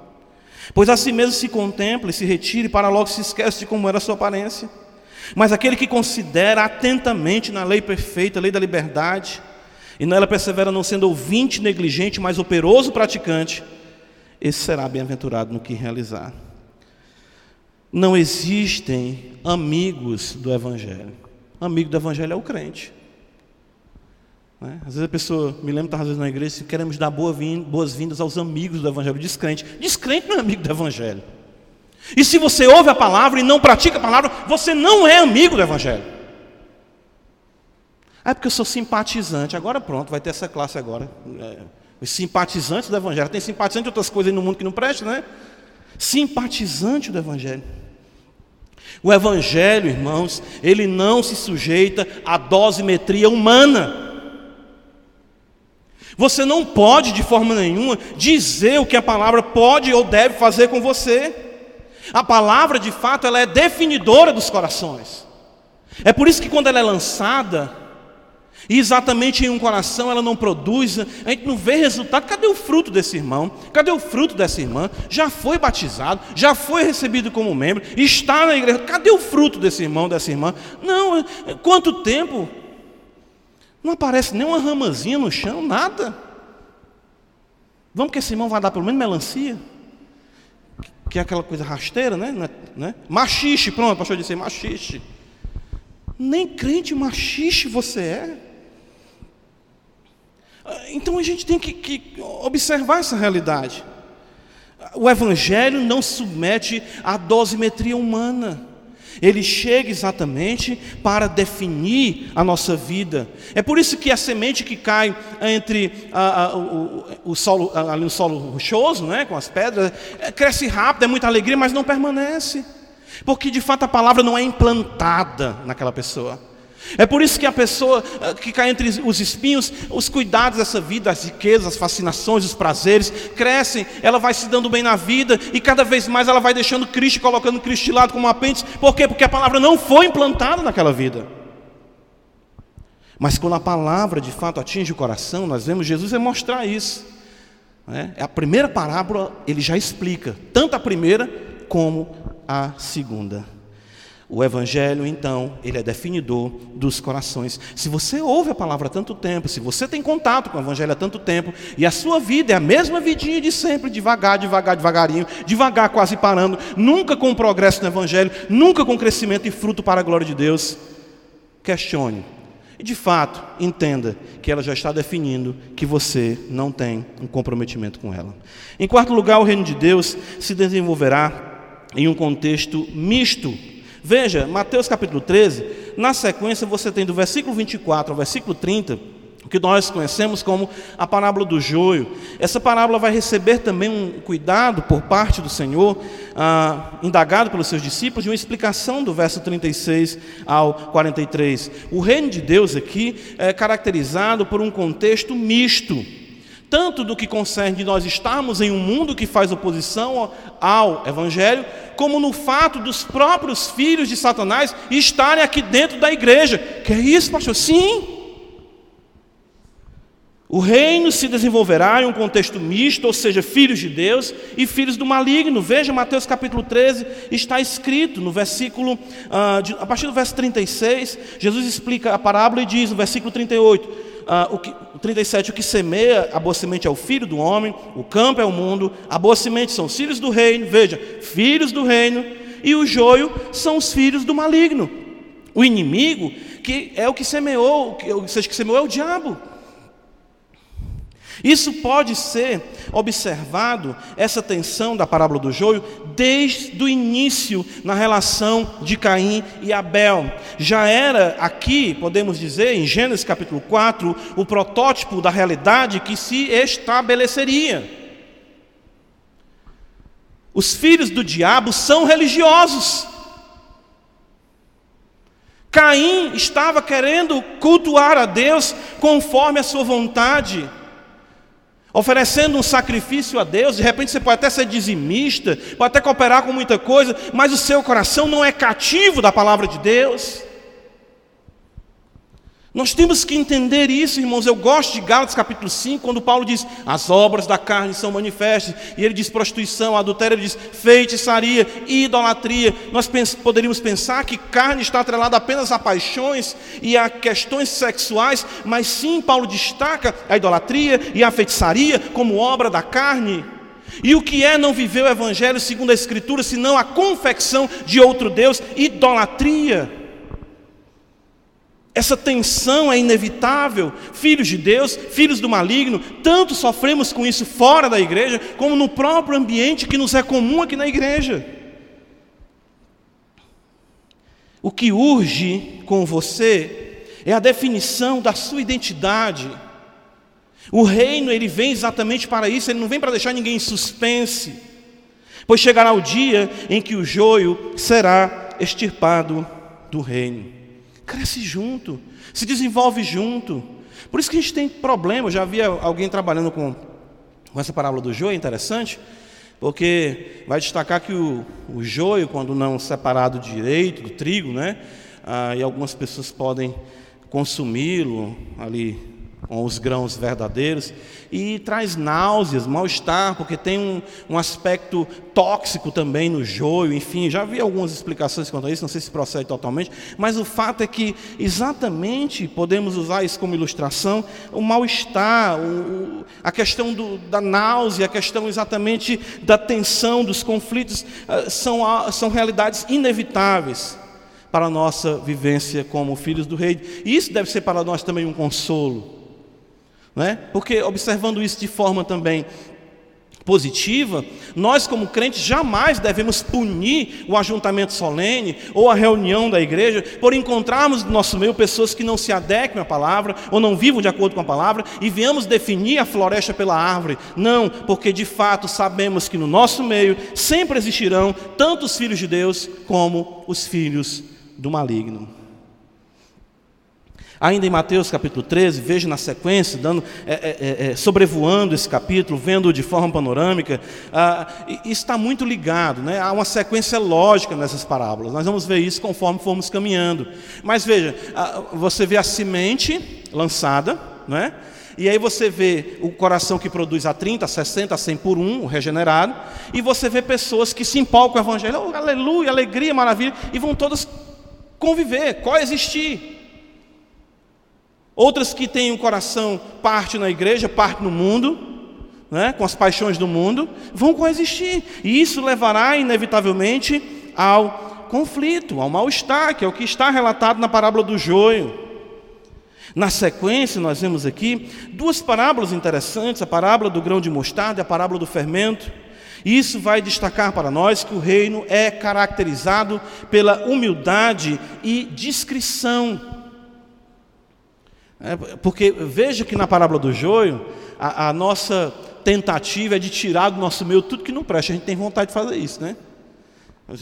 Speaker 1: Pois a si mesmo se contempla e se retira e para logo se esquece de como era a sua aparência. Mas aquele que considera atentamente na lei perfeita, a lei da liberdade, e nela persevera não sendo ouvinte negligente, mas operoso praticante, esse será bem-aventurado no que realizar. Não existem amigos do Evangelho. Amigo do Evangelho é o crente. Né? Às vezes a pessoa, me lembro, estava vezes na igreja, queremos dar boas-vindas aos amigos do Evangelho. Descrente. Descrente não é amigo do Evangelho. E se você ouve a palavra e não pratica a palavra, você não é amigo do Evangelho. Ah, é porque eu sou simpatizante. Agora pronto, vai ter essa classe agora. É, os simpatizantes do Evangelho. Tem simpatizante de outras coisas aí no mundo que não presta, né? Simpatizante do Evangelho. O Evangelho, irmãos, ele não se sujeita à dosimetria humana. Você não pode, de forma nenhuma, dizer o que a palavra pode ou deve fazer com você. A palavra, de fato, ela é definidora dos corações. É por isso que quando ela é lançada, E exatamente em um coração ela não produz, a gente não vê resultado. Cadê o fruto desse irmão? Cadê o fruto dessa irmã? Já foi batizado, já foi recebido como membro, está na igreja. Cadê o fruto desse irmão, dessa irmã? Não, quanto tempo? Não aparece nem uma ramazinha no chão, nada. Vamos que esse irmão vai dar pelo menos melancia? Que é aquela coisa rasteira, né? né? Machixe, pronto, o pastor disse machixe. Nem crente machixe você é. Então a gente tem que, que observar essa realidade. O Evangelho não submete à dosimetria humana. Ele chega exatamente para definir a nossa vida. É por isso que a semente que cai entre a, a, o, o, solo, ali no solo rochoso, né, com as pedras, é, cresce rápido, é muita alegria, mas não permanece. Porque de fato a palavra não é implantada naquela pessoa. É por isso que a pessoa eh, que cai entre os espinhos, os cuidados dessa vida, as riquezas, as fascinações, os prazeres, crescem, ela vai se dando bem na vida e cada vez mais ela vai deixando Cristo, colocando Cristo de lado como um apêndice. Por quê? Porque a palavra não foi implantada naquela vida. Mas quando a palavra de fato atinge o coração, nós vemos Jesus é mostrar isso. Né? É a primeira parábola, ele já explica, tanto a primeira como a segunda. O Evangelho, então, ele é definidor dos corações. Se você ouve a palavra há tanto tempo, se você tem contato com o Evangelho há tanto tempo, e a sua vida é a mesma vidinha de sempre, devagar, devagar, devagarinho, devagar, quase parando, nunca com progresso no Evangelho, nunca com crescimento e fruto para a glória de Deus, questione. E de fato, entenda que ela já está definindo que você não tem um comprometimento com ela. Em quarto lugar, o reino de Deus se desenvolverá em um contexto misto Veja, Mateus capítulo 13, na sequência você tem do versículo 24 ao versículo 30, o que nós conhecemos como a parábola do joio. Essa parábola vai receber também um cuidado por parte do Senhor, ah, indagado pelos seus discípulos, de uma explicação do verso 36 ao 43. O reino de Deus aqui é caracterizado por um contexto misto tanto do que concerne nós estarmos em um mundo que faz oposição ao Evangelho, como no fato dos próprios filhos de Satanás estarem aqui dentro da igreja. Que é isso, pastor? Sim. O reino se desenvolverá em um contexto misto, ou seja, filhos de Deus e filhos do maligno. Veja Mateus capítulo 13, está escrito no versículo, uh, de, a partir do verso 36, Jesus explica a parábola e diz no versículo 38: ah, o, que, 37, o que semeia a boa semente é o filho do homem, o campo é o mundo, a boa semente são os filhos do reino, veja, filhos do reino, e o joio são os filhos do maligno. O inimigo, que é o que semeou, ou seja, que semeou é o diabo. Isso pode ser observado, essa tensão da parábola do joio, desde o início na relação de Caim e Abel. Já era aqui, podemos dizer, em Gênesis capítulo 4, o protótipo da realidade que se estabeleceria. Os filhos do diabo são religiosos. Caim estava querendo cultuar a Deus conforme a sua vontade oferecendo um sacrifício a Deus, de repente você pode até ser dizimista, pode até cooperar com muita coisa, mas o seu coração não é cativo da palavra de Deus. Nós temos que entender isso, irmãos. Eu gosto de Gálatas capítulo 5, quando Paulo diz: as obras da carne são manifestas, e ele diz prostituição, adultério, ele diz feitiçaria, idolatria. Nós pens poderíamos pensar que carne está atrelada apenas a paixões e a questões sexuais, mas sim, Paulo destaca a idolatria e a feitiçaria como obra da carne. E o que é não viver o Evangelho segundo a Escritura, senão a confecção de outro Deus, idolatria? Essa tensão é inevitável. Filhos de Deus, filhos do maligno, tanto sofremos com isso fora da igreja, como no próprio ambiente que nos é comum aqui na igreja. O que urge com você é a definição da sua identidade. O reino, ele vem exatamente para isso, ele não vem para deixar ninguém em suspense. Pois chegará o dia em que o joio será extirpado do reino cresce junto, se desenvolve junto. Por isso que a gente tem problema. Eu já havia alguém trabalhando com, com essa parábola do joio, é interessante, porque vai destacar que o, o joio, quando não separado direito do trigo, né? Ah, e algumas pessoas podem consumi-lo ali com os grãos verdadeiros, e traz náuseas, mal-estar, porque tem um, um, aspecto tóxico também no joio, enfim, já vi algumas explicações quanto a isso, não sei se procede totalmente, mas o fato é que exatamente podemos usar isso como ilustração, o mal-estar, a questão do, da náusea, a questão exatamente da tensão, dos conflitos, ah, são, são realidades inevitáveis para a nossa vivência como filhos do rei. E isso deve ser para nós também um consolo né? Porque observando isso de forma também positiva, nós como crentes jamais devemos punir o ajuntamento solene ou a reunião da igreja por encontrarmos no nosso meio pessoas que não se adequem à palavra ou não vivam de acordo com a palavra e viemos definir a floresta pela árvore. Não, porque de fato sabemos que no nosso meio sempre existirão tanto os filhos de Deus como os filhos do maligno. Ainda em Mateus capítulo 13, veja na sequência, dando, é, é, é, é, sobrevoando esse capítulo, vendo de forma panorâmica, ah, está muito ligado, né? há uma sequência lógica nessas parábolas. Nós vamos ver isso conforme formos caminhando. Mas veja, ah, você vê a semente lançada, né? E aí você vê o coração que produz a 30, a 60, a 100 por um, o regenerado, e você vê pessoas que se empolgam com o evangelho, oh, aleluia, alegria, maravilha, e vão todas conviver, coexistir. Outras que têm um coração parte na igreja, parte no mundo, né, com as paixões do mundo, vão coexistir. E isso levará, inevitavelmente, ao conflito, ao mal-estar, que é o que está relatado na parábola do joio. Na sequência, nós vemos aqui duas parábolas interessantes: a parábola do grão de mostarda e a parábola do fermento. Isso vai destacar para nós que o reino é caracterizado pela humildade e discrição. É, porque veja que na parábola do joio, a, a, nossa tentativa é de tirar do nosso meio tudo que não presta. A gente tem vontade de fazer isso, né?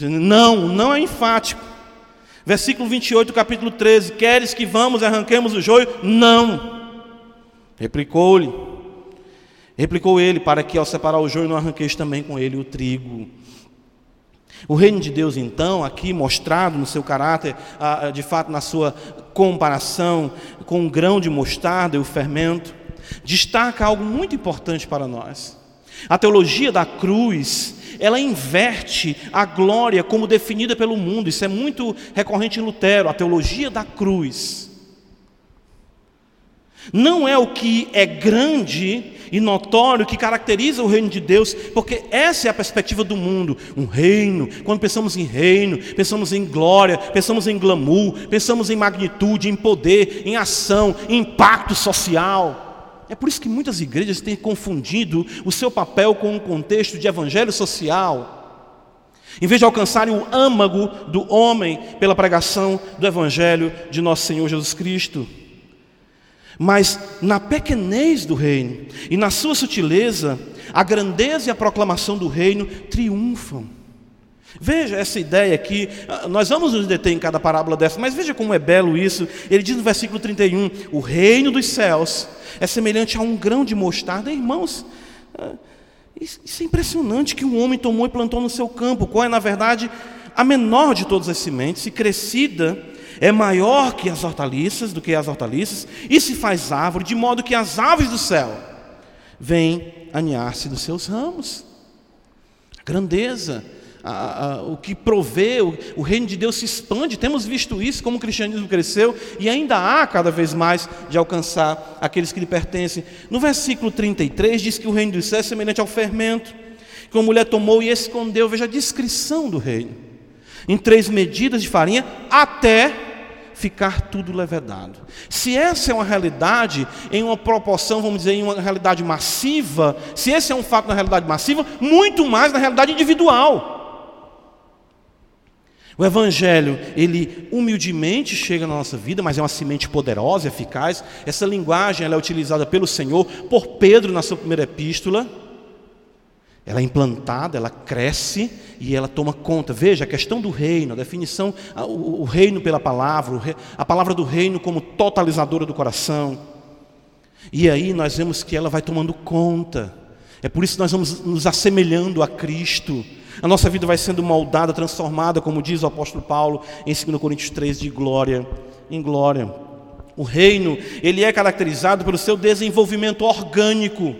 Speaker 1: Não, não é enfático. Versículo 28, capítulo 13: Queres que vamos e arranquemos o joio? Não. Replicou-lhe. Replicou ele, para que ao separar o joio não arranqueis também com ele o trigo. O reino de Deus, então, aqui mostrado no seu caráter, de fato na sua comparação com o grão de mostarda e o fermento, destaca algo muito importante para nós. A teologia da cruz, ela inverte a glória como definida pelo mundo, isso é muito recorrente em Lutero, a teologia da cruz. Não é o que é grande e notório que caracteriza o reino de Deus, porque essa é a perspectiva do mundo. Um reino, quando pensamos em reino, pensamos em glória, pensamos em glamour, pensamos em magnitude, em poder, em ação, em impacto social. É por isso que muitas igrejas têm confundido o seu papel com um contexto de evangelho social. Em vez de alcançarem o âmago do homem pela pregação do evangelho de nosso Senhor Jesus Cristo. Mas na pequenez do reino e na sua sutileza, a grandeza e a proclamação do reino triunfam. Veja essa ideia aqui, ah, nós vamos nos deter em cada parábola dessa, mas veja como é belo isso. Ele diz no versículo 31: O reino dos céus é semelhante a um grão de mostarda. Irmãos, ah, isso é impressionante que um homem tomou e plantou no seu campo, qual é, na verdade, a menor de todas as sementes, e crescida é maior que as hortaliças, do que as hortaliças, e se faz árvore, de modo que as aves do céu vêm aninhar-se dos seus ramos. A grandeza, a, a, o que provê, o, o, reino de Deus se expande, temos visto isso, como o cristianismo cresceu, e ainda há cada vez mais de alcançar aqueles que lhe pertencem. No versículo 33 diz que o reino dos céus é semelhante ao fermento, que uma mulher tomou e escondeu, veja a descrição do reino, em três medidas de farinha, até ficar tudo levedado. Se essa é uma realidade em uma proporção, vamos dizer, em uma realidade massiva, se esse é um fato na realidade massiva, muito mais na realidade individual. O Evangelho, ele humildemente chega na nossa vida, mas é uma semente poderosa, eficaz. Essa linguagem ela é utilizada pelo Senhor, por Pedro na sua primeira epístola. Ela é implantada, ela cresce e ela toma conta. Veja a questão do reino, a definição, o, reino pela palavra, a palavra do reino como totalizadora do coração. E aí nós vemos que ela vai tomando conta. É por isso que nós vamos nos assemelhando a Cristo. A nossa vida vai sendo moldada, transformada, como diz o apóstolo Paulo em 2 Coríntios 3, de glória em glória. O reino, ele é caracterizado pelo seu desenvolvimento orgânico.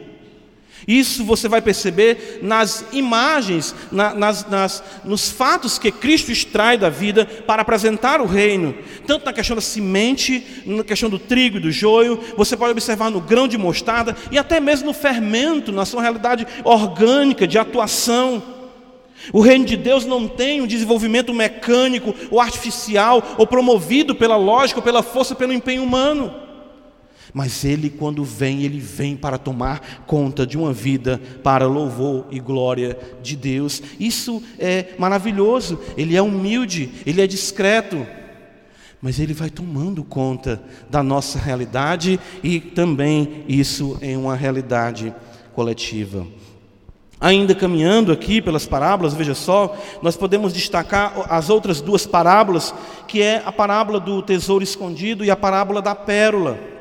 Speaker 1: Isso você vai perceber nas imagens, na, nas, nas, nos fatos que Cristo extrai da vida para apresentar o reino. Tanto na questão da semente, na questão do trigo e do joio, você pode observar no grão de mostarda e até mesmo no fermento, na sua realidade orgânica de atuação. O reino de Deus não tem um desenvolvimento mecânico ou artificial, ou promovido pela lógica, ou pela força, pelo empenho humano. Mas ele, quando vem, ele vem para tomar conta de uma vida para louvor e glória de Deus. Isso é maravilhoso. Ele é humilde, ele é discreto, mas ele vai tomando conta da nossa realidade e também isso em uma realidade coletiva. Ainda caminhando aqui pelas parábolas, veja só, nós podemos destacar as outras duas parábolas, que é a parábola do tesouro escondido e a parábola da pérola.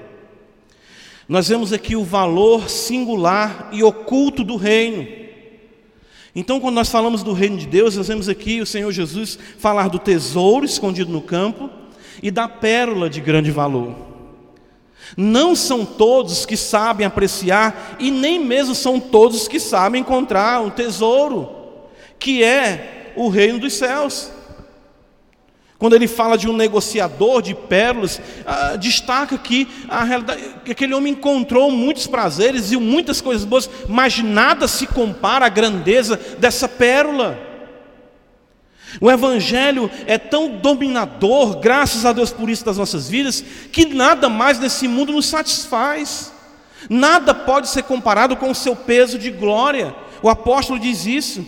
Speaker 1: Nós vemos aqui o valor singular e oculto do reino. Então, quando nós falamos do reino de Deus, nós vemos aqui o Senhor Jesus falar do tesouro escondido no campo e da pérola de grande valor. Não são todos que sabem apreciar, e nem mesmo são todos que sabem encontrar um tesouro, que é o reino dos céus. Quando ele fala de um negociador de pérolas, ah, destaca que, aquele homem encontrou muitos prazeres e muitas coisas boas, mas nada se compara à grandeza dessa pérola. O Evangelho é tão dominador, graças a Deus por isso das nossas vidas, que nada mais nesse mundo nos satisfaz. Nada pode ser comparado com o seu peso de glória. O apóstolo diz isso.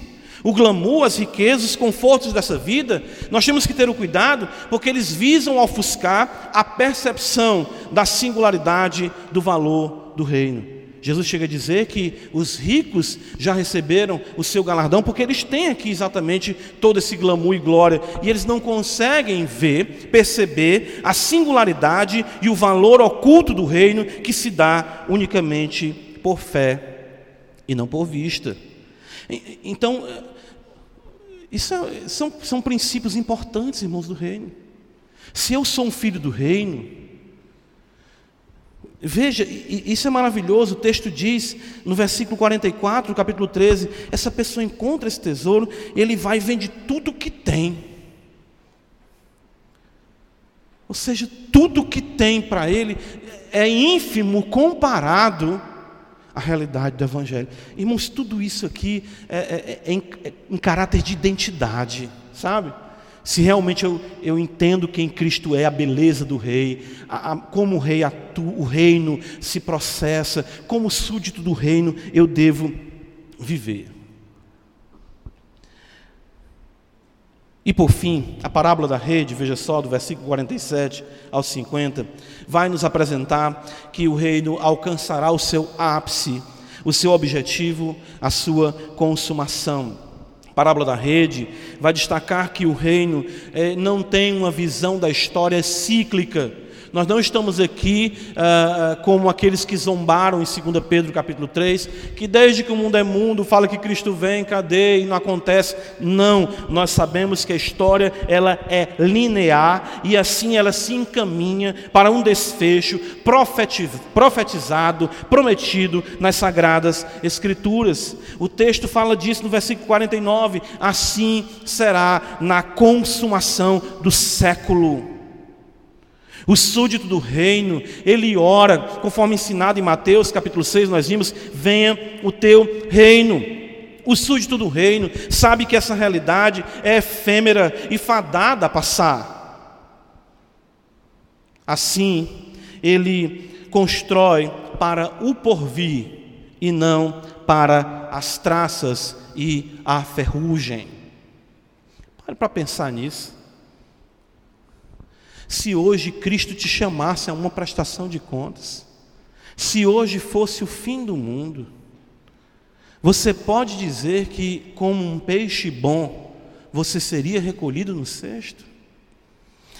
Speaker 1: O glamour, as riquezas, os confortos dessa vida, nós temos que ter o cuidado, porque eles visam ofuscar a percepção da singularidade do valor do reino. Jesus chega a dizer que os ricos já receberam o seu galardão, porque eles têm aqui exatamente todo esse glamour e glória, e eles não conseguem ver, perceber a singularidade e o valor oculto do reino que se dá unicamente por fé e não por vista. Então, isso é, são, são princípios importantes, irmãos do reino. Se eu sou um filho do reino, Veja, isso é maravilhoso. O texto diz, no versículo 44 do capítulo 13: essa pessoa encontra esse tesouro, ele vai e vende tudo que tem. Ou seja, tudo que tem para ele é ínfimo comparado à realidade do Evangelho. Irmãos, tudo isso aqui é, é, é, em, é em caráter de identidade, sabe? se realmente eu, eu entendo quem Cristo é, a beleza do rei, a, a, como o rei atua, o reino se processa, como súdito do reino eu devo viver. E por fim, a parábola da rede, veja só, do versículo 47 ao 50, vai nos apresentar que o reino alcançará o seu ápice, o seu objetivo, a sua consumação. Parábola da rede, vai destacar que o reino é, não tem uma visão da história cíclica, nós não estamos aqui ah como aqueles que zombaram em 2 Pedro capítulo 3, que desde que o mundo é mundo, fala que Cristo vem, cadê? E não acontece. Não, nós sabemos que a história ela é linear e assim ela se encaminha para um desfecho profetizado, prometido nas sagradas escrituras. O texto fala disso no versículo 49, assim será na consumação do século. O súdito do reino, ele ora, conforme ensinado em Mateus capítulo 6, nós vimos: venha o teu reino. O súdito do reino sabe que essa realidade é efêmera e fadada a passar. Assim, ele constrói para o porvir e não para as traças e a ferrugem. Pare para pensar nisso. Se hoje Cristo te chamasse a uma prestação de contas, se hoje fosse o fim do mundo, você pode dizer que, como um peixe bom, você seria recolhido no cesto?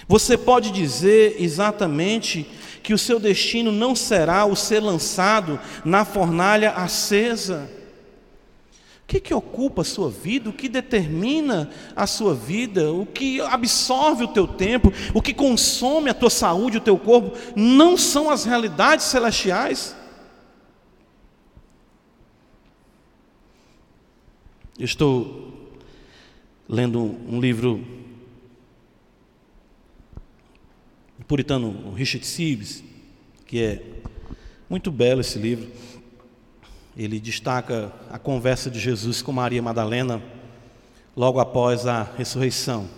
Speaker 1: Você pode dizer exatamente que o seu destino não será o ser lançado na fornalha acesa? Que, que ocupa a sua vida, o que determina a sua vida, o que absorve o teu tempo, o que consome a tua saúde, o teu corpo, não são as realidades celestiais. Eu estou lendo um livro do puritano Richard Sibbes, que é muito belo esse livro ele destaca a conversa de Jesus com Maria Madalena logo após a ressurreição.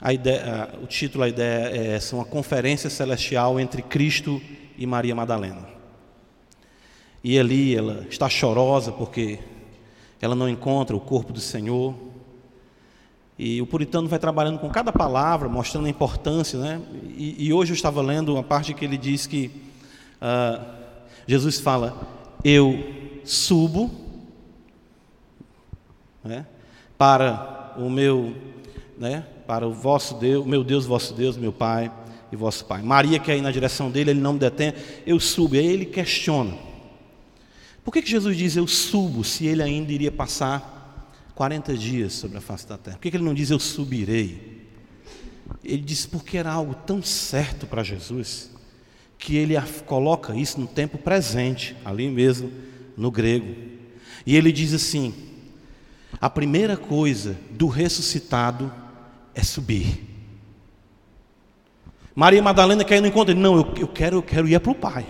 Speaker 1: A ideia, o título, a ideia é essa, uma conferência celestial entre Cristo e Maria Madalena. E ali ela está chorosa porque ela não encontra o corpo do Senhor. E o puritano vai trabalhando com cada palavra, mostrando a importância, né? E, e hoje eu estava lendo uma parte que ele diz que uh, Jesus fala: eu subo né, para o meu, né, para o vosso Deus, meu Deus, vosso Deus, meu Pai e vosso Pai. Maria quer ir na direção dele, ele não me detém, eu subo. Aí ele questiona. Por que, que Jesus diz eu subo se ele ainda iria passar 40 dias sobre a face da terra? Por que, que ele não diz eu subirei? Ele diz porque era algo tão certo para Jesus que ele coloca isso no tempo presente, ali mesmo no grego. E ele diz assim: a primeira coisa do ressuscitado é subir. Maria Madalena quer ir no encontro. Não, eu, eu quero, eu quero ir para o Pai.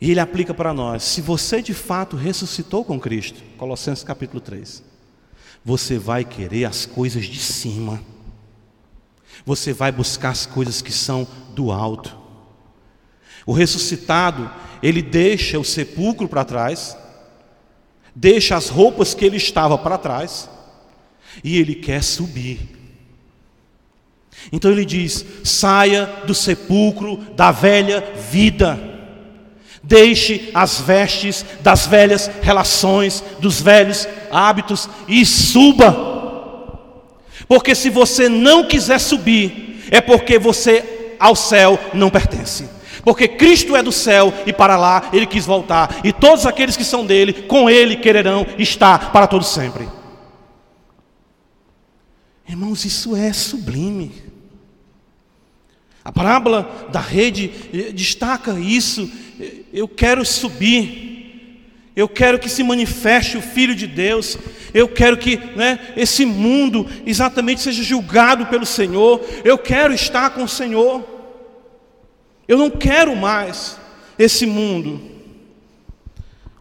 Speaker 1: E ele aplica para nós: se você de fato ressuscitou com Cristo, Colossenses capítulo 3, você vai querer as coisas de cima você vai buscar as coisas que são do alto. O ressuscitado, ele deixa o sepulcro para trás, deixa as roupas que ele estava para trás, e ele quer subir. Então ele diz: saia do sepulcro da velha vida, deixe as vestes das velhas relações, dos velhos hábitos e suba. Porque se você não quiser subir, é porque você ao céu não pertence. Porque Cristo é do céu e para lá ele quis voltar, e todos aqueles que são dele, com ele quererão estar para todo sempre. Irmãos, isso é sublime. A parábola da rede eh, destaca isso. Eu quero subir. Eu quero que se manifeste o Filho de Deus. Eu quero que né, esse mundo exatamente seja julgado pelo Senhor. Eu quero estar com o Senhor. Eu não quero mais esse mundo.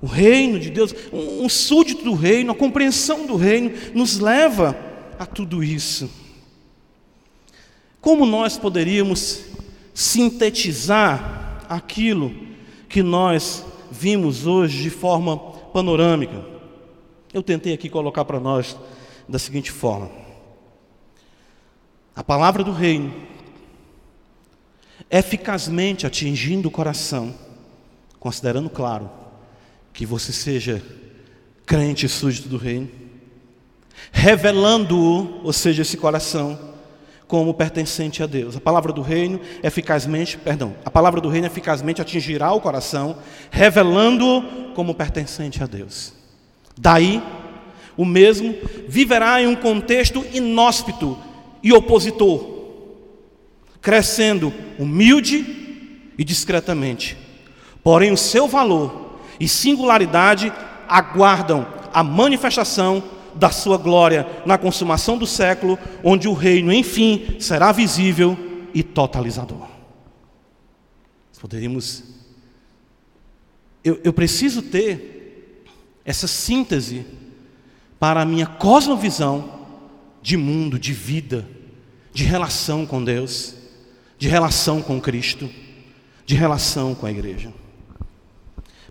Speaker 1: O reino de Deus, um, um súdito do reino, a compreensão do reino, nos leva a tudo isso. Como nós poderíamos sintetizar aquilo que nós vimos hoje de forma panorâmica. Eu tentei aqui colocar para nós da seguinte forma: a palavra do reino, eficazmente atingindo o coração, considerando claro que você seja crente súdito do reino, revelando-o, ou seja, esse coração, como pertencente a Deus. A palavra do reino eficazmente, perdão, a palavra do reino eficazmente atingirá o coração, revelando-o como pertencente a Deus. Daí, o mesmo viverá em um contexto inóspito e opositor, crescendo humilde e discretamente. Porém, o seu valor e singularidade aguardam a manifestação da sua glória na consumação do século, onde o reino, enfim, será visível e totalizador. Poderíamos. Eu, eu preciso ter essa síntese para a minha cosmovisão de mundo, de vida, de relação com Deus, de relação com Cristo, de relação com a igreja.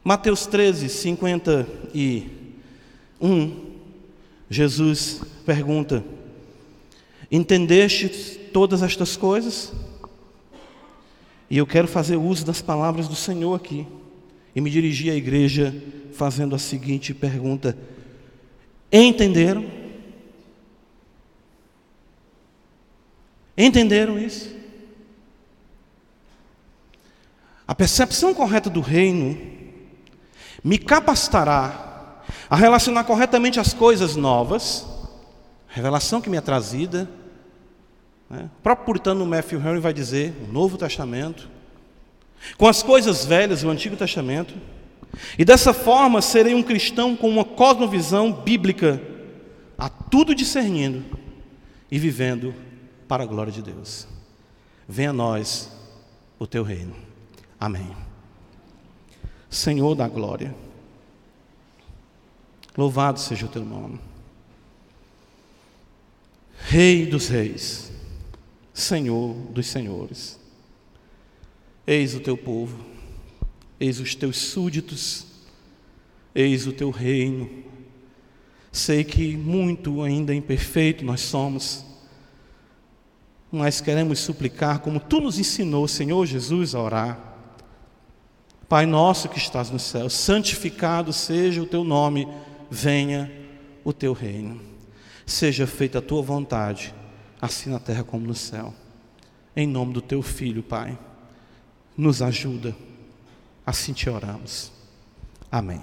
Speaker 1: Mateus 13, 51 Jesus pergunta: Entendeste todas estas coisas? E eu quero fazer uso das palavras do Senhor aqui e me dirigir à igreja fazendo a seguinte pergunta: Entenderam? Entenderam isso? A percepção correta do reino me capacitará a relacionar corretamente as coisas novas, revelação que me é trazida. Né? O próprio puritano Matthew Henry vai dizer, o Novo Testamento, com as coisas velhas, o Antigo Testamento, e dessa forma serei um cristão com uma cosmovisão bíblica, a tudo discernindo e vivendo para a glória de Deus. Venha a nós o teu reino. Amém. Senhor da glória, louvado seja o teu nome. Rei dos reis, Senhor dos senhores. Eis o teu povo, eis os teus súditos, eis o teu reino. Sei que muito ainda imperfeito nós somos, mas queremos suplicar, como tu nos ensinou, Senhor Jesus, a orar. Pai nosso que estás no céu, santificado seja o teu nome, venha o teu reino. Seja feita a tua vontade, assim na terra como no céu. Em nome do teu filho, Pai, nos ajuda. Assim te oramos. Amém.